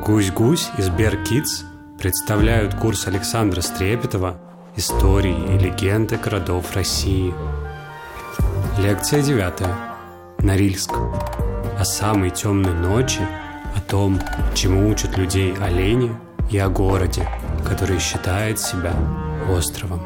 Гусь-гусь и Сбер-Кидс представляют курс Александра Стрепетова «Истории и легенды городов России». Лекция девятая. Норильск. О самой темной ночи, о том, чему учат людей олени и о городе, который считает себя островом.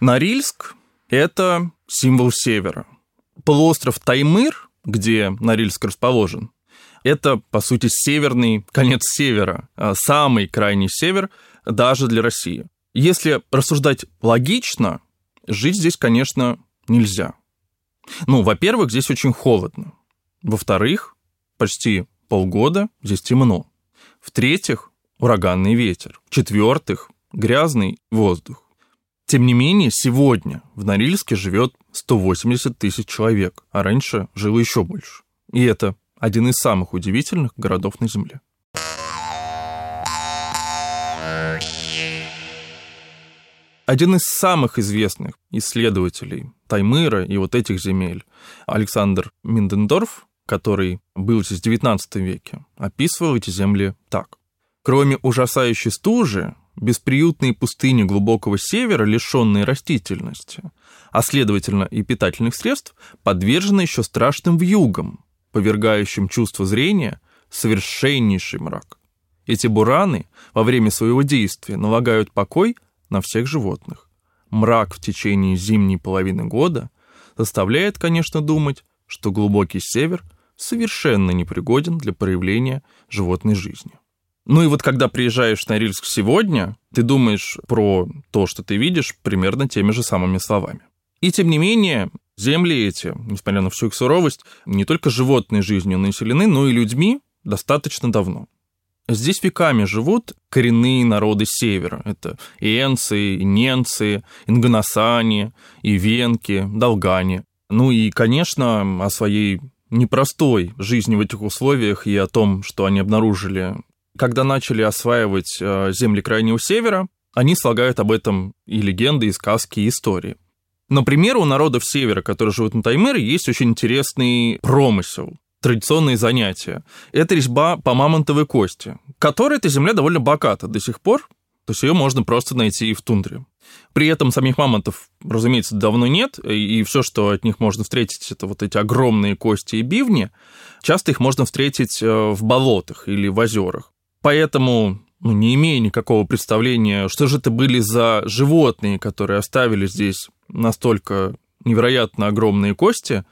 Норильск – это символ севера. Полуостров Таймыр, где Норильск расположен, это, по сути, северный конец севера, а самый крайний север даже для России. Если рассуждать логично, жить здесь, конечно, нельзя. Ну, во-первых, здесь очень холодно. Во-вторых, почти полгода здесь темно. В-третьих, ураганный ветер. В-четвертых, грязный воздух. Тем не менее, сегодня в Норильске живет 180 тысяч человек, а раньше жило еще больше. И это один из самых удивительных городов на Земле. Один из самых известных исследователей Таймыра и вот этих земель, Александр Миндендорф, который был здесь в XIX веке, описывал эти земли так. Кроме ужасающей стужи, бесприютные пустыни глубокого севера, лишенные растительности, а следовательно и питательных средств, подвержены еще страшным вьюгам, повергающим чувство зрения в совершеннейший мрак. Эти бураны во время своего действия налагают покой на всех животных. Мрак в течение зимней половины года заставляет, конечно, думать, что глубокий север совершенно непригоден для проявления животной жизни. Ну и вот когда приезжаешь на Рильск сегодня, ты думаешь про то, что ты видишь, примерно теми же самыми словами. И тем не менее, земли эти, несмотря на всю их суровость, не только животной жизнью населены, но и людьми достаточно давно. Здесь веками живут коренные народы севера. Это и энцы, и ненцы, ингоносани, и венки, долгане. Ну и, конечно, о своей непростой жизни в этих условиях и о том, что они обнаружили когда начали осваивать э, земли Крайнего Севера, они слагают об этом и легенды, и сказки, и истории. Например, у народов Севера, которые живут на Таймыре, есть очень интересный промысел, традиционные занятия. Это резьба по мамонтовой кости, которая эта земля довольно богата до сих пор, то есть ее можно просто найти и в тундре. При этом самих мамонтов, разумеется, давно нет, и все, что от них можно встретить, это вот эти огромные кости и бивни. Часто их можно встретить э, в болотах или в озерах. Поэтому, ну, не имея никакого представления, что же это были за животные, которые оставили здесь настолько невероятно огромные кости,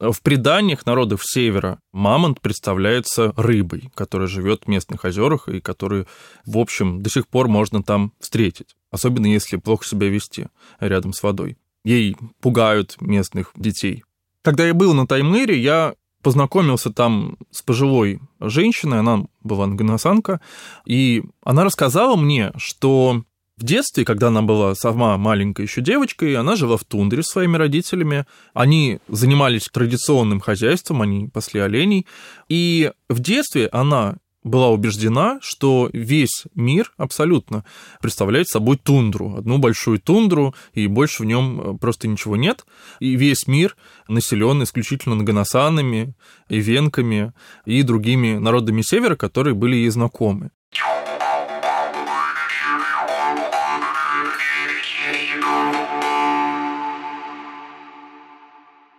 в преданиях народов севера мамонт представляется рыбой, которая живет в местных озерах и которую, в общем, до сих пор можно там встретить, особенно если плохо себя вести рядом с водой. Ей пугают местных детей. Когда я был на Таймыре, я познакомился там с пожилой женщиной, она была нгоносанка, и она рассказала мне, что в детстве, когда она была сама маленькой еще девочкой, она жила в тундре с своими родителями. Они занимались традиционным хозяйством, они пасли оленей. И в детстве она была убеждена, что весь мир абсолютно представляет собой тундру, одну большую тундру, и больше в нем э, просто ничего нет. И весь мир населен исключительно нагоносанами, и венками, и другими народами севера, которые были ей знакомы.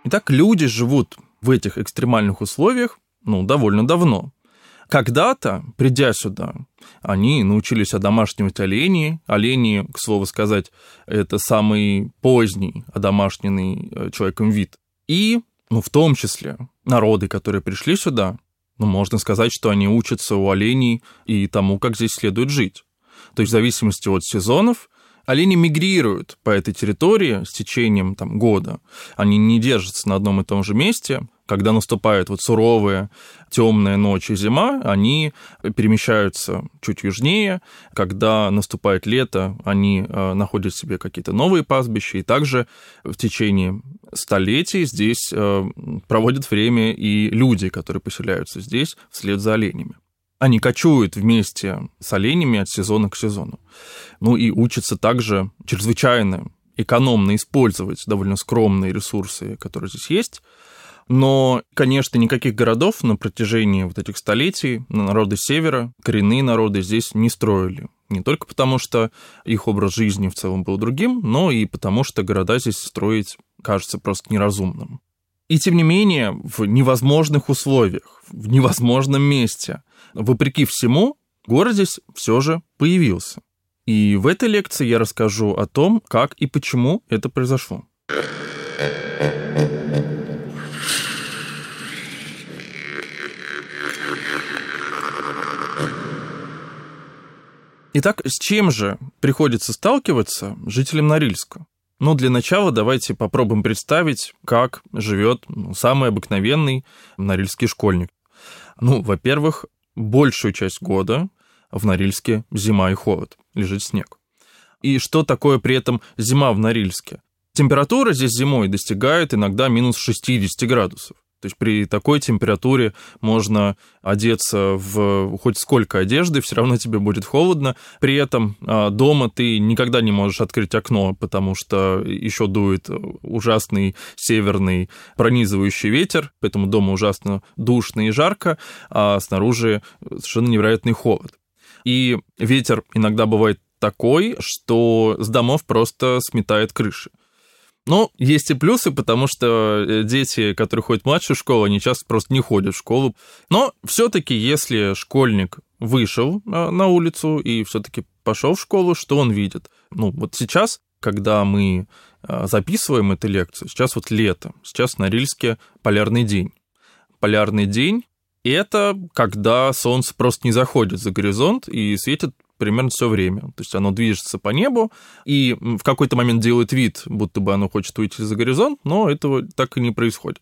Итак, люди живут в этих экстремальных условиях ну, довольно давно. Когда-то, придя сюда, они научились одомашнивать оленей. Олени, к слову сказать, это самый поздний одомашненный э, человеком вид. И, ну, в том числе, народы, которые пришли сюда, ну, можно сказать, что они учатся у оленей и тому, как здесь следует жить. То есть в зависимости от сезонов Олени мигрируют по этой территории с течением там, года. Они не держатся на одном и том же месте. Когда наступает вот суровая темная ночь и зима, они перемещаются чуть южнее. Когда наступает лето, они э, находят себе какие-то новые пастбища. И также в течение столетий здесь э, проводят время и люди, которые поселяются здесь вслед за оленями. Они кочуют вместе с оленями от сезона к сезону. Ну и учатся также чрезвычайно экономно использовать довольно скромные ресурсы, которые здесь есть. Но, конечно, никаких городов на протяжении вот этих столетий народы севера, коренные народы здесь не строили. Не только потому, что их образ жизни в целом был другим, но и потому, что города здесь строить кажется просто неразумным. И тем не менее, в невозможных условиях, в невозможном месте, вопреки всему, город здесь все же появился. И в этой лекции я расскажу о том, как и почему это произошло. Итак, с чем же приходится сталкиваться жителям Норильска? Ну, для начала давайте попробуем представить, как живет ну, самый обыкновенный норильский школьник. Ну, во-первых, большую часть года в Норильске зима и холод, лежит снег. И что такое при этом зима в Норильске? Температура здесь зимой достигает иногда минус 60 градусов. То есть при такой температуре можно одеться в хоть сколько одежды, все равно тебе будет холодно. При этом а, дома ты никогда не можешь открыть окно, потому что еще дует ужасный северный пронизывающий ветер, поэтому дома ужасно душно и жарко, а снаружи совершенно невероятный холод. И ветер иногда бывает такой, что с домов просто сметает крыши. Но есть и плюсы, потому что э, дети, которые ходят в младшую школу, они часто просто не ходят в школу. Но все-таки, если школьник вышел э, на улицу и все-таки пошел в школу, что он видит? Ну, вот сейчас, когда мы э, записываем эту лекцию, сейчас вот лето, сейчас на Рильске полярный день. Полярный день — это когда солнце просто не заходит за горизонт и светит примерно все время. То есть оно движется по небу и в какой-то момент делает вид, будто бы оно хочет уйти за горизонт, но этого так и не происходит.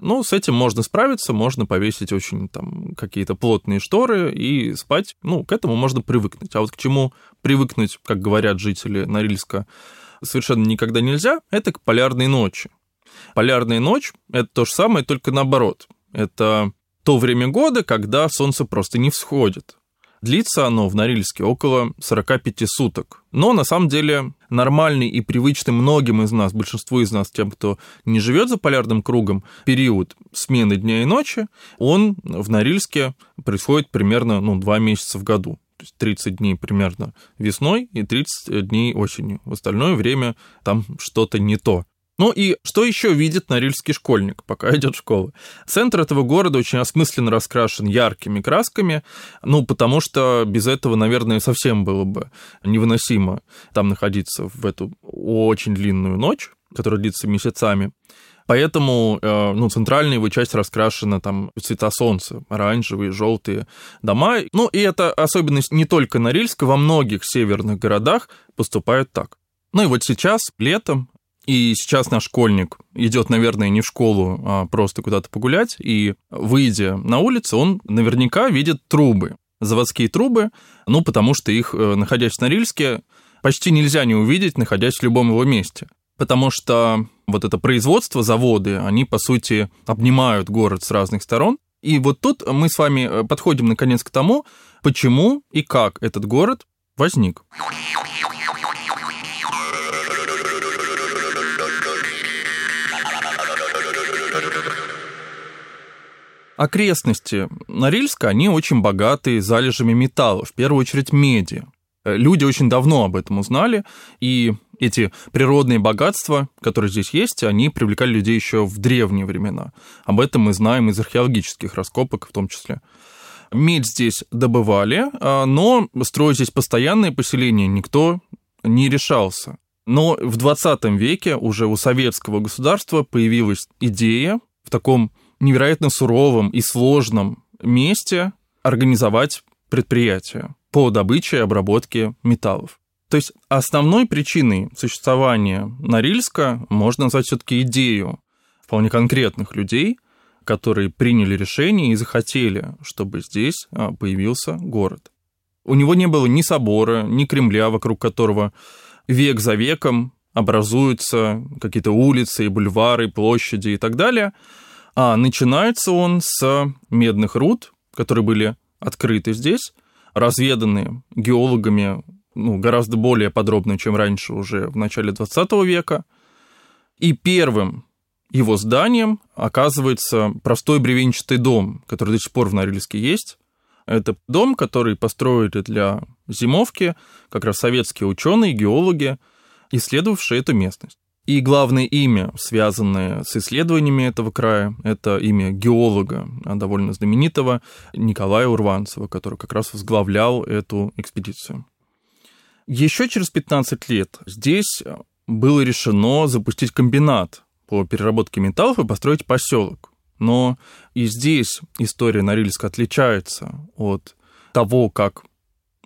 Ну, с этим можно справиться, можно повесить очень там какие-то плотные шторы и спать. Ну, к этому можно привыкнуть. А вот к чему привыкнуть, как говорят жители Норильска, совершенно никогда нельзя, это к полярной ночи. Полярная ночь — это то же самое, только наоборот. Это то время года, когда солнце просто не всходит. Длится оно в Норильске около 45 суток. Но на самом деле нормальный и привычный многим из нас, большинству из нас, тем, кто не живет за полярным кругом, период смены дня и ночи, он в Норильске происходит примерно ну, 2 месяца в году. То есть 30 дней примерно весной и 30 дней осенью. В остальное время там что-то не то. Ну и что еще видит норильский школьник, пока идет в школу? Центр этого города очень осмысленно раскрашен яркими красками, ну, потому что без этого, наверное, совсем было бы невыносимо там находиться в эту очень длинную ночь, которая длится месяцами. Поэтому э, ну, центральная его часть раскрашена там цвета солнца, оранжевые, желтые дома. Ну, и это особенность не только Норильска, во многих северных городах поступают так. Ну и вот сейчас, летом, и сейчас наш школьник идет, наверное, не в школу, а просто куда-то погулять, и, выйдя на улицу, он наверняка видит трубы, заводские трубы, ну, потому что их, э, находясь в Норильске, почти нельзя не увидеть, находясь в любом его месте. Потому что вот это производство, заводы, они, по сути, обнимают город с разных сторон. И вот тут мы с вами э, подходим, наконец, к тому, почему и как этот город возник. Окрестности Норильска, они очень богатые залежами металла, в первую очередь меди. Э, люди очень давно об этом узнали, и эти природные богатства, которые здесь есть, они привлекали людей еще в древние времена. Об этом мы знаем из археологических раскопок в том числе. Медь здесь добывали, а, но строить здесь постоянное поселение никто не решался. Но в 20 веке уже у советского государства появилась идея в таком невероятно суровом и сложном месте организовать предприятие по добыче и обработке металлов. То есть основной причиной существования Норильска можно назвать все-таки идею вполне конкретных людей, которые приняли решение и захотели, чтобы здесь а, появился город. У него не было ни собора, ни Кремля, вокруг которого век за веком образуются какие-то улицы, бульвары, площади и так далее. А начинается он с медных руд, которые были открыты здесь, разведанные геологами ну, гораздо более подробно, чем раньше, уже в начале 20 века. И первым его зданием оказывается простой бревенчатый дом, который до сих пор в Норильске есть. Это дом, который построили для зимовки как раз советские ученые, геологи, исследовавшие эту местность. И главное имя, связанное с исследованиями этого края, это имя геолога, а, довольно знаменитого Николая Урванцева, который как раз возглавлял эту экспедицию. Еще через 15 лет здесь было решено запустить комбинат по переработке металлов и построить поселок. Но и здесь история Норильска отличается от того, как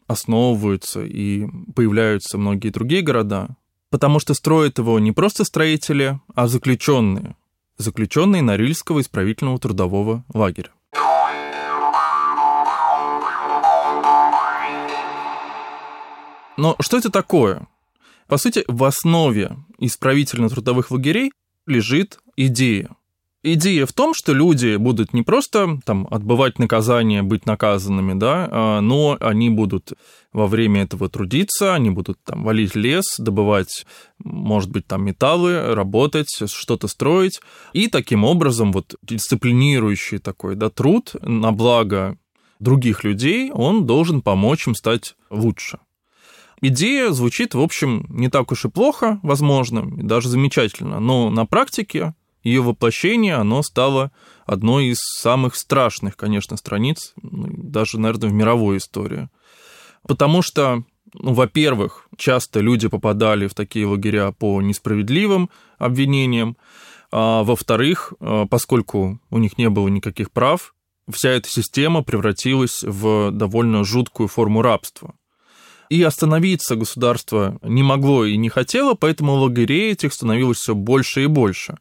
основываются и появляются многие другие города, потому что строят его не просто строители, а заключенные. Заключенные Норильского исправительного трудового лагеря. Но что это такое? По сути, в основе исправительно-трудовых лагерей лежит идея. Идея в том, что люди будут не просто там отбывать наказание, быть наказанными, да, а, но они будут во время этого трудиться, они будут там валить лес, добывать, может быть, там металлы, работать, что-то строить. И таким образом вот дисциплинирующий такой, да, труд на благо других людей, он должен помочь им стать лучше. Идея звучит, в общем, не так уж и плохо, возможно, даже замечательно, но на практике ее воплощение, оно стало одной из самых страшных, конечно, страниц, ну, даже, наверное, в мировой истории. Потому что, ну, во-первых, часто люди попадали в такие лагеря по несправедливым обвинениям, а во-вторых, а, поскольку у них не было никаких прав, вся эта система превратилась в довольно жуткую форму рабства. И остановиться государство не могло и не хотело, поэтому лагерей этих становилось все больше и больше.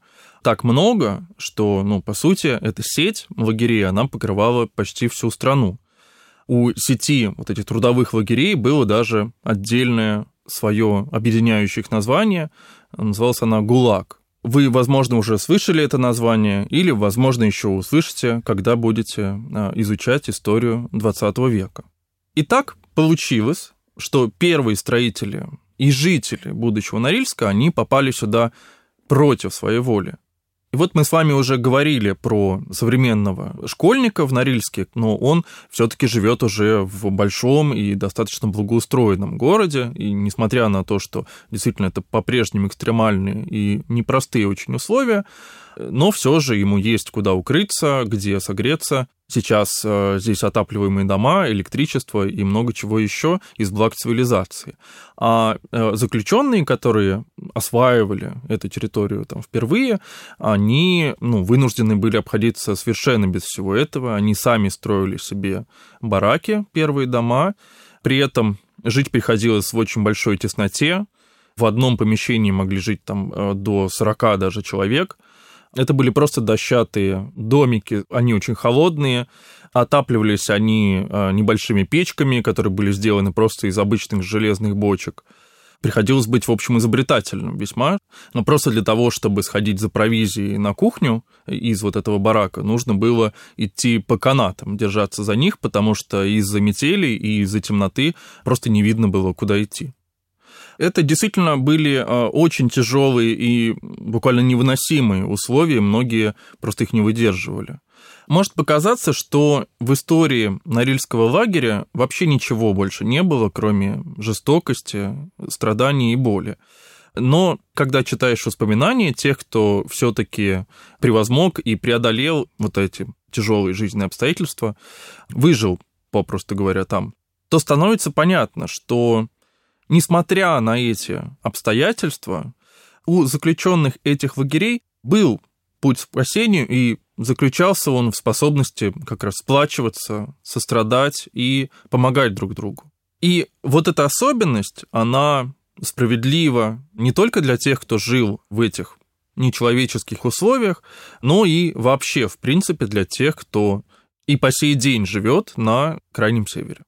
Так много, что, ну, по сути, эта сеть лагерей, она покрывала почти всю страну. У сети вот этих трудовых лагерей было даже отдельное свое объединяющее их название. Называлась она «ГУЛАГ». Вы, возможно, уже слышали это название, или, возможно, еще услышите, когда будете а, изучать историю 20 века. Итак, получилось, что первые строители и жители будущего Норильска, они попали сюда против своей воли. И вот мы с вами уже говорили про современного школьника в Норильске, но он все-таки живет уже в большом и достаточно благоустроенном городе, и несмотря на то, что действительно это по-прежнему экстремальные и непростые очень условия, но все же ему есть куда укрыться, где согреться. Сейчас э, здесь отапливаемые дома, электричество и много чего еще из благ цивилизации. А э, заключенные, которые осваивали эту территорию там впервые, они ну, вынуждены были обходиться совершенно без всего этого. Они сами строили себе бараки, первые дома. При этом жить приходилось в очень большой тесноте. В одном помещении могли жить там э, до 40 даже человек. Это были просто дощатые домики, они очень холодные, отапливались они а, небольшими печками, которые были сделаны просто из обычных железных бочек. Приходилось быть, в общем, изобретательным весьма. Но просто для того, чтобы сходить за провизией на кухню из вот этого барака, нужно было идти по канатам, держаться за них, потому что из-за метели и из-за темноты просто не видно было, куда идти. Это действительно были а, очень тяжелые и буквально невыносимые условия, многие просто их не выдерживали. Может показаться, что в истории Норильского лагеря вообще ничего больше не было, кроме жестокости, страданий и боли. Но когда читаешь воспоминания тех, кто все-таки превозмог и преодолел вот эти тяжелые жизненные обстоятельства, выжил, попросту говоря, там, то становится понятно, что Несмотря на эти обстоятельства, у заключенных этих лагерей был путь к спасению, и заключался он в способности как раз сплачиваться, сострадать и помогать друг другу. И вот эта особенность, она справедлива не только для тех, кто жил в этих нечеловеческих условиях, но и вообще, в принципе, для тех, кто и по сей день живет на Крайнем Севере.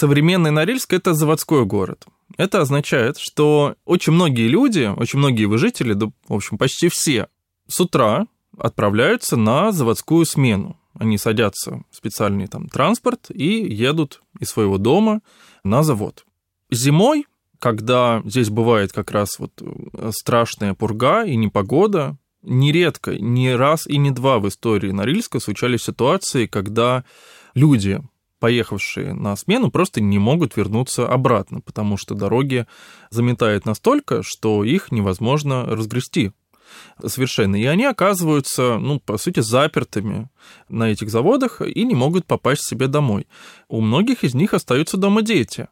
Современный Норильск – это заводской город. Это означает, что очень многие люди, очень многие его жители, да, в общем, почти все, с утра отправляются на заводскую смену. Они садятся в специальный там транспорт и едут из своего дома на завод. Зимой, когда здесь бывает как раз вот э, страшная пурга и непогода, нередко, не раз и не два в истории Норильска случались ситуации, когда люди поехавшие на смену, просто не могут вернуться обратно, потому что дороги заметает настолько, что их невозможно разгрести совершенно. И они оказываются, ну, по сути, запертыми на этих заводах и не могут попасть себе домой. У многих из них остаются дома дети.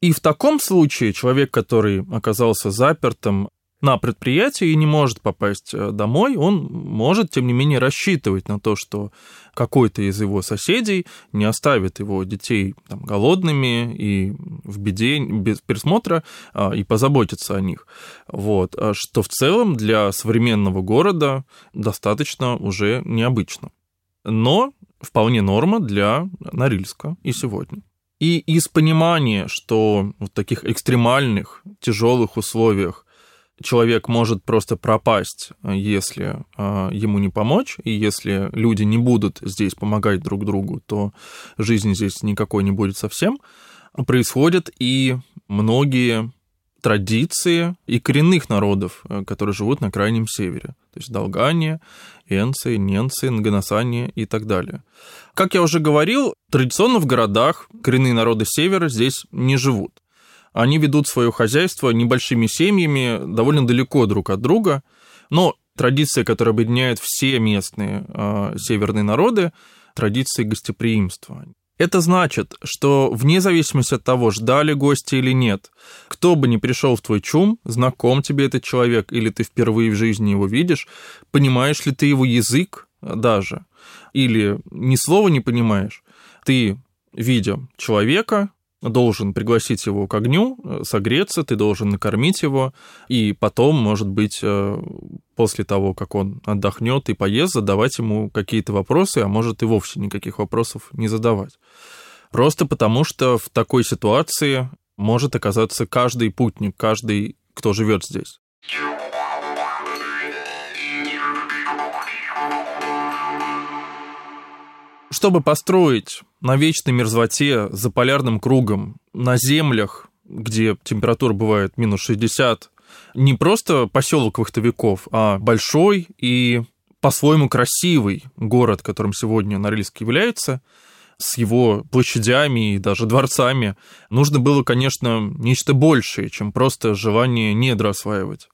И в таком случае человек, который оказался запертым на предприятии и не может попасть э, домой, он может, тем не менее, рассчитывать на то, что какой-то из его соседей не оставит его детей там, голодными и в беде, без присмотра, а, и позаботится о них. Вот. А что в целом для современного города достаточно уже необычно. Но вполне норма для Норильска и сегодня. И из понимания, что в таких экстремальных, тяжелых условиях человек может просто пропасть, если а, ему не помочь, и если люди не будут здесь помогать друг другу, то жизни здесь никакой не будет совсем. Происходят и многие традиции и коренных народов, э, которые живут на Крайнем Севере. То есть долгане, энцы, ненцы, нганасане и так далее. Как я уже говорил, традиционно в городах коренные народы Севера здесь не живут. Они ведут свое хозяйство небольшими семьями, довольно далеко друг от друга, но традиция, которая объединяет все местные э, северные народы, традиции гостеприимства. Это значит, что вне зависимости от того, ждали гости или нет, кто бы ни пришел в твой чум, знаком тебе этот человек или ты впервые в жизни его видишь, понимаешь ли ты его язык даже, или ни слова не понимаешь, ты, видя человека, должен пригласить его к огню, э, согреться, ты должен накормить его, и потом, может быть, э, после того, как он отдохнет и поест, задавать ему какие-то вопросы, а может и вовсе никаких вопросов не задавать. Просто потому, что в такой ситуации может оказаться каждый путник, каждый, кто живет здесь. Чтобы построить на вечной мерзлоте за полярным кругом на землях, где температура бывает минус 60, не просто поселок вахтовиков, а большой и по-своему красивый город, которым сегодня Норильск является, с его площадями и даже дворцами, нужно было, конечно, нечто большее, чем просто желание недра осваивать.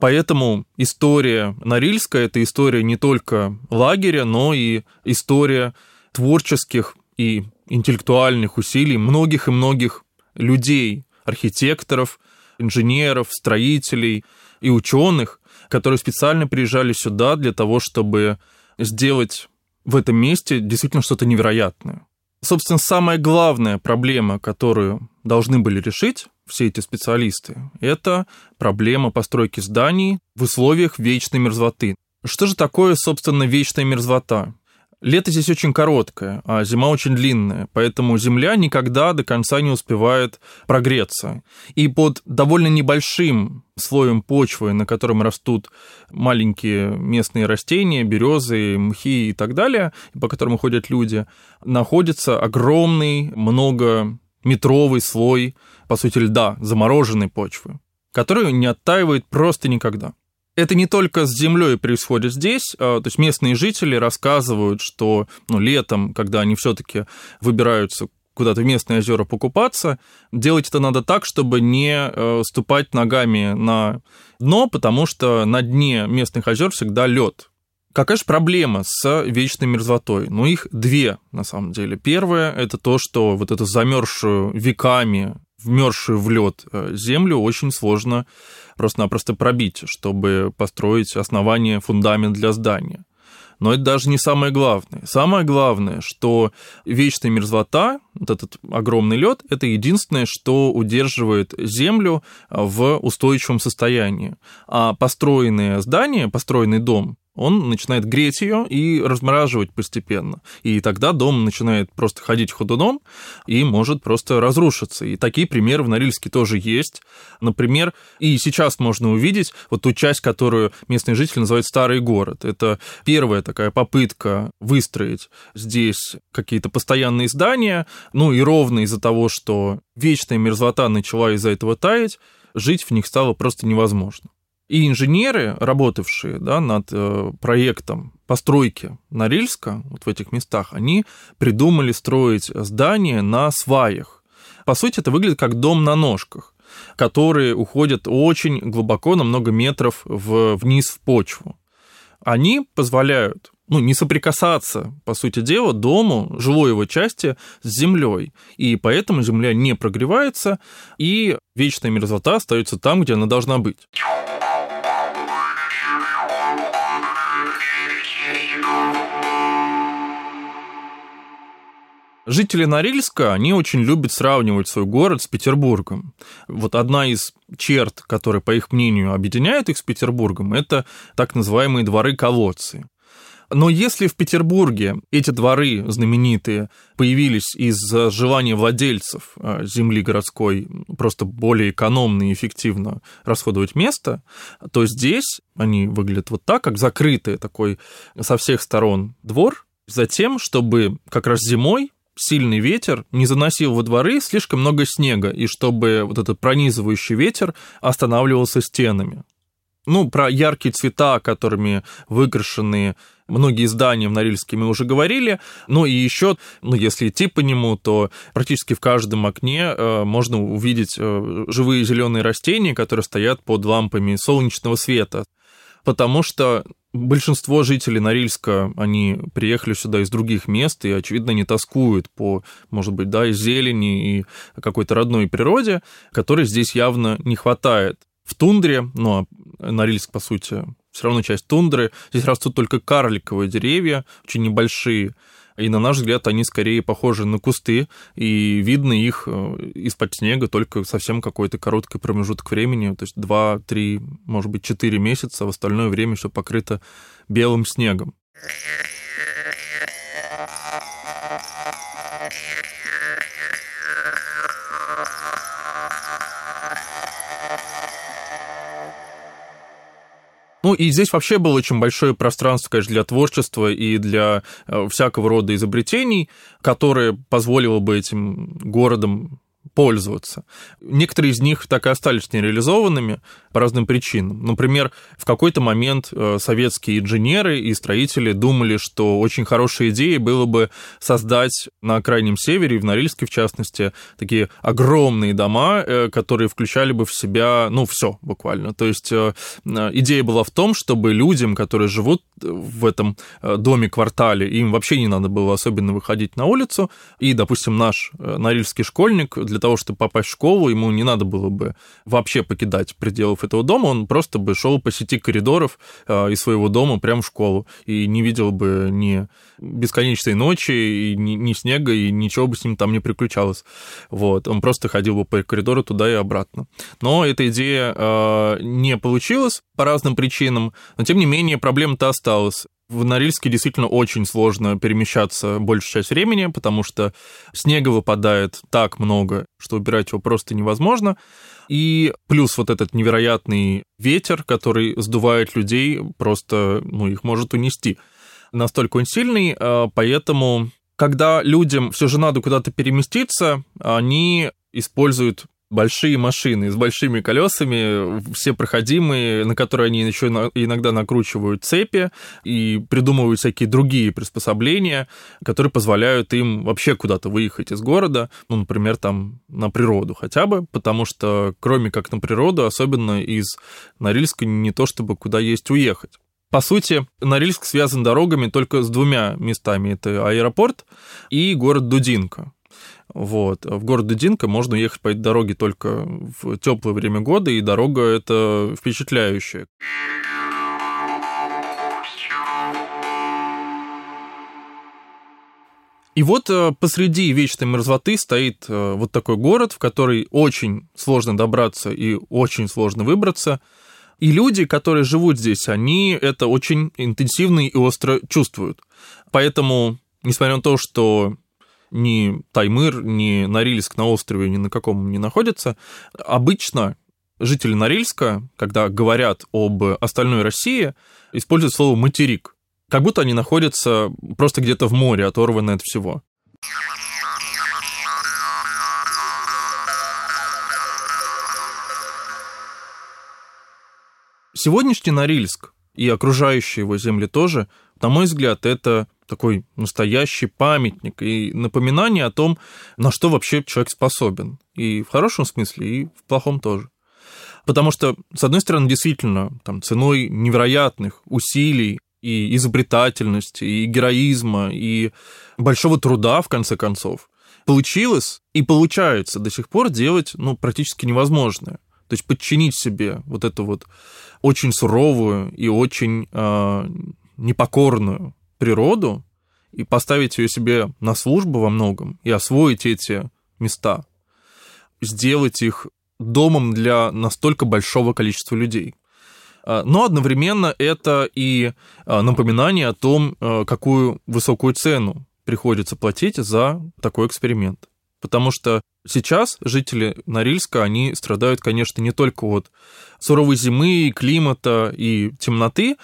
Поэтому история Норильска – это история не только лагеря, но и история творческих и интеллектуальных усилий многих и многих людей, архитекторов, инженеров, строителей и ученых, которые специально приезжали сюда для того, чтобы сделать в этом месте действительно что-то невероятное. Собственно, самая главная проблема, которую должны были решить все эти специалисты, это проблема постройки зданий в условиях вечной мерзлоты. Что же такое, собственно, вечная мерзлота? Лето здесь очень короткое, а зима очень длинная, поэтому земля никогда до конца не успевает прогреться. И под довольно небольшим слоем почвы, на котором растут маленькие местные растения, березы, мхи и так далее, по которым ходят люди, находится огромный многометровый слой, по сути, льда, замороженной почвы, который не оттаивает просто никогда это не только с землей происходит здесь, а, то есть местные жители рассказывают, что ну, летом, когда они все-таки выбираются куда-то в местные озера покупаться, делать это надо так, чтобы не э, ступать ногами на дно, потому что на дне местных озер всегда лед. Какая же проблема с вечной мерзлотой? Ну, их две, на самом деле. Первое – это то, что вот эту замерзшую веками, вмерзшую в лед э, землю очень сложно просто-напросто пробить, чтобы построить основание, фундамент для здания. Но это даже не самое главное. Самое главное, что вечная мерзлота, вот этот огромный лед, это единственное, что удерживает Землю в устойчивом состоянии. А построенные здания, построенный дом, он начинает греть ее и размораживать постепенно. И тогда дом начинает просто ходить ходуном и может просто разрушиться. И такие примеры в Норильске тоже есть. Например, и сейчас можно увидеть вот ту часть, которую местные жители называют старый город. Это первая такая попытка выстроить здесь какие-то постоянные здания, ну и ровно из-за того, что вечная мерзлота начала из-за этого таять, жить в них стало просто невозможно. И инженеры, работавшие да, над э, проектом постройки Норильска, вот в этих местах, они придумали строить здания на сваях. По сути, это выглядит как дом на ножках, которые уходят очень глубоко, на много метров в, вниз в почву. Они позволяют ну, не соприкасаться, по сути дела, дому, жилой его части с землей. И поэтому земля не прогревается, и вечная мерзлота остается там, где она должна быть. Жители Норильска, они очень любят сравнивать свой город с Петербургом. Вот одна из черт, которая, по их мнению, объединяет их с Петербургом, это так называемые дворы-колодцы. Но если в Петербурге эти дворы знаменитые появились из желания владельцев а, земли городской просто более экономно и эффективно расходовать место, то здесь они выглядят вот так, как закрытый такой со всех сторон двор, Затем, чтобы как раз зимой сильный ветер не заносил во дворы слишком много снега, и чтобы вот этот пронизывающий ветер останавливался стенами. Ну, про яркие цвета, которыми выкрашены многие здания в Норильске мы уже говорили. Ну и еще, ну если идти по нему, то практически в каждом окне э, можно увидеть э, живые зеленые растения, которые стоят под лампами солнечного света. Потому что большинство жителей Норильска, они приехали сюда из других мест и, очевидно, не тоскуют по, может быть, да, и зелени, и какой-то родной природе, которой здесь явно не хватает. В тундре, ну, а Норильск, по сути, все равно часть тундры, здесь растут только карликовые деревья, очень небольшие, и на наш взгляд они скорее похожи на кусты, и видно их э, из-под снега только совсем какой-то короткий промежуток времени, то есть 2-3, может быть, 4 месяца, в остальное время все покрыто белым снегом. Ну и здесь вообще было очень большое пространство, конечно, для творчества и для э, всякого рода изобретений, которое позволило бы этим городом пользоваться. Некоторые из них так и остались нереализованными по разным причинам. Например, в какой-то момент э, советские инженеры и строители думали, что очень хорошей идеей было бы создать на крайнем севере, в Норильске в частности, такие огромные дома, э, которые включали бы в себя, ну, все буквально. То есть э, идея была в том, чтобы людям, которые живут в этом доме-квартале, им вообще не надо было особенно выходить на улицу, и, допустим, наш норильский школьник для того, чтобы попасть в школу, ему не надо было бы вообще покидать пределов этого дома, он просто бы шел по сети коридоров э, из своего дома прямо в школу и не видел бы ни бесконечной ночи, и ни, ни снега, и ничего бы с ним там не приключалось. Вот, он просто ходил бы по коридору туда и обратно. Но эта идея э, не получилась по разным причинам, но тем не менее проблема-то осталась. В Норильске действительно очень сложно перемещаться большую часть времени, потому что снега выпадает так много, что убирать его просто невозможно. И плюс вот этот невероятный ветер, который сдувает людей, просто ну, их может унести. Настолько он сильный, а, поэтому когда людям все же надо куда-то переместиться, они используют большие машины с большими колесами, все проходимые, на которые они еще иногда накручивают цепи и придумывают всякие другие приспособления, которые позволяют им вообще куда-то выехать из города, ну, например, там на природу хотя бы, потому что кроме как на природу, особенно из Норильска не то чтобы куда есть уехать. По сути, Норильск связан дорогами только с двумя местами. Это аэропорт и город Дудинка. Вот. В город Дудинка можно ехать по этой дороге только в теплое время года, и дорога это впечатляющая. И вот э, посреди вечной мерзлоты стоит э, вот такой город, в который очень сложно добраться и очень сложно выбраться. И люди, которые живут здесь, они это очень интенсивно и остро чувствуют. Поэтому, несмотря на то, что ни Таймыр, ни Норильск на острове ни на каком не находятся, обычно жители Норильска, когда говорят об остальной России, используют слово «материк». Как будто они находятся просто где-то в море, оторваны от всего. Сегодняшний Норильск и окружающие его земли тоже, на мой взгляд, это такой настоящий памятник и напоминание о том, на что вообще человек способен. И в хорошем смысле, и в плохом тоже. Потому что, с одной стороны, действительно, там, ценой невероятных усилий и изобретательности, и героизма, и большого труда, в конце концов, получилось и получается до сих пор делать ну, практически невозможное. То есть подчинить себе вот эту вот очень суровую и очень э, непокорную природу и поставить ее себе на службу во многом и освоить эти места, сделать их домом для настолько большого количества людей. А, но одновременно это и а, напоминание о том, а, какую высокую цену приходится платить за такой эксперимент. Потому что сейчас жители Норильска, они страдают, конечно, не только от суровой зимы, климата и темноты,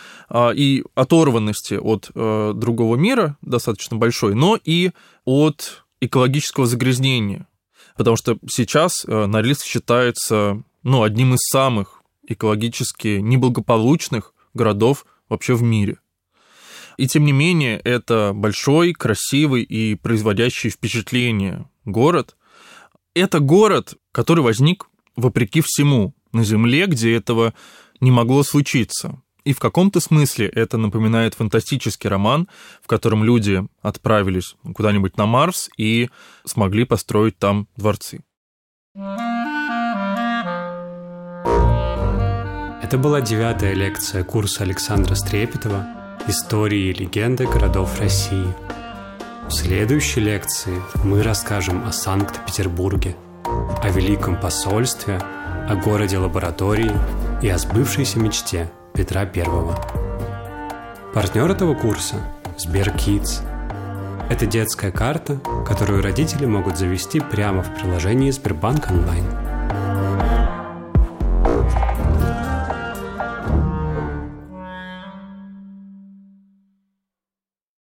и оторванности от другого мира достаточно большой, но и от экологического загрязнения. Потому что сейчас Норильск считается ну, одним из самых экологически неблагополучных городов вообще в мире. И тем не менее, это большой, красивый и производящий впечатление город. Это город, который возник вопреки всему на Земле, где этого не могло случиться. И в каком-то смысле это напоминает фантастический роман, в котором люди отправились куда-нибудь на Марс и смогли построить там дворцы. Это была девятая лекция курса Александра Стрепетова «Истории и легенды городов России». В следующей лекции мы расскажем о Санкт-Петербурге, о Великом посольстве, о городе лаборатории и о сбывшейся мечте Петра I. Партнер этого курса – SberKids. Это детская карта, которую родители могут завести прямо в приложении Сбербанк онлайн –